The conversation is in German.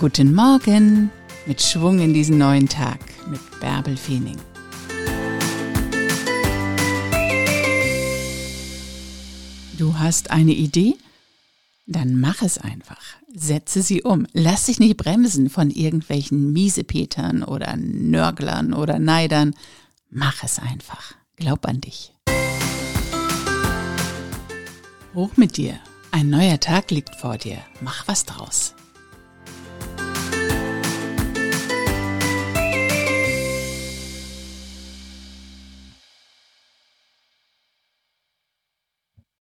Guten Morgen mit Schwung in diesen neuen Tag mit Bärbel Feening. Du hast eine Idee? Dann mach es einfach. Setze sie um. Lass dich nicht bremsen von irgendwelchen Miesepetern oder Nörglern oder Neidern. Mach es einfach. Glaub an dich. Hoch mit dir. Ein neuer Tag liegt vor dir. Mach was draus.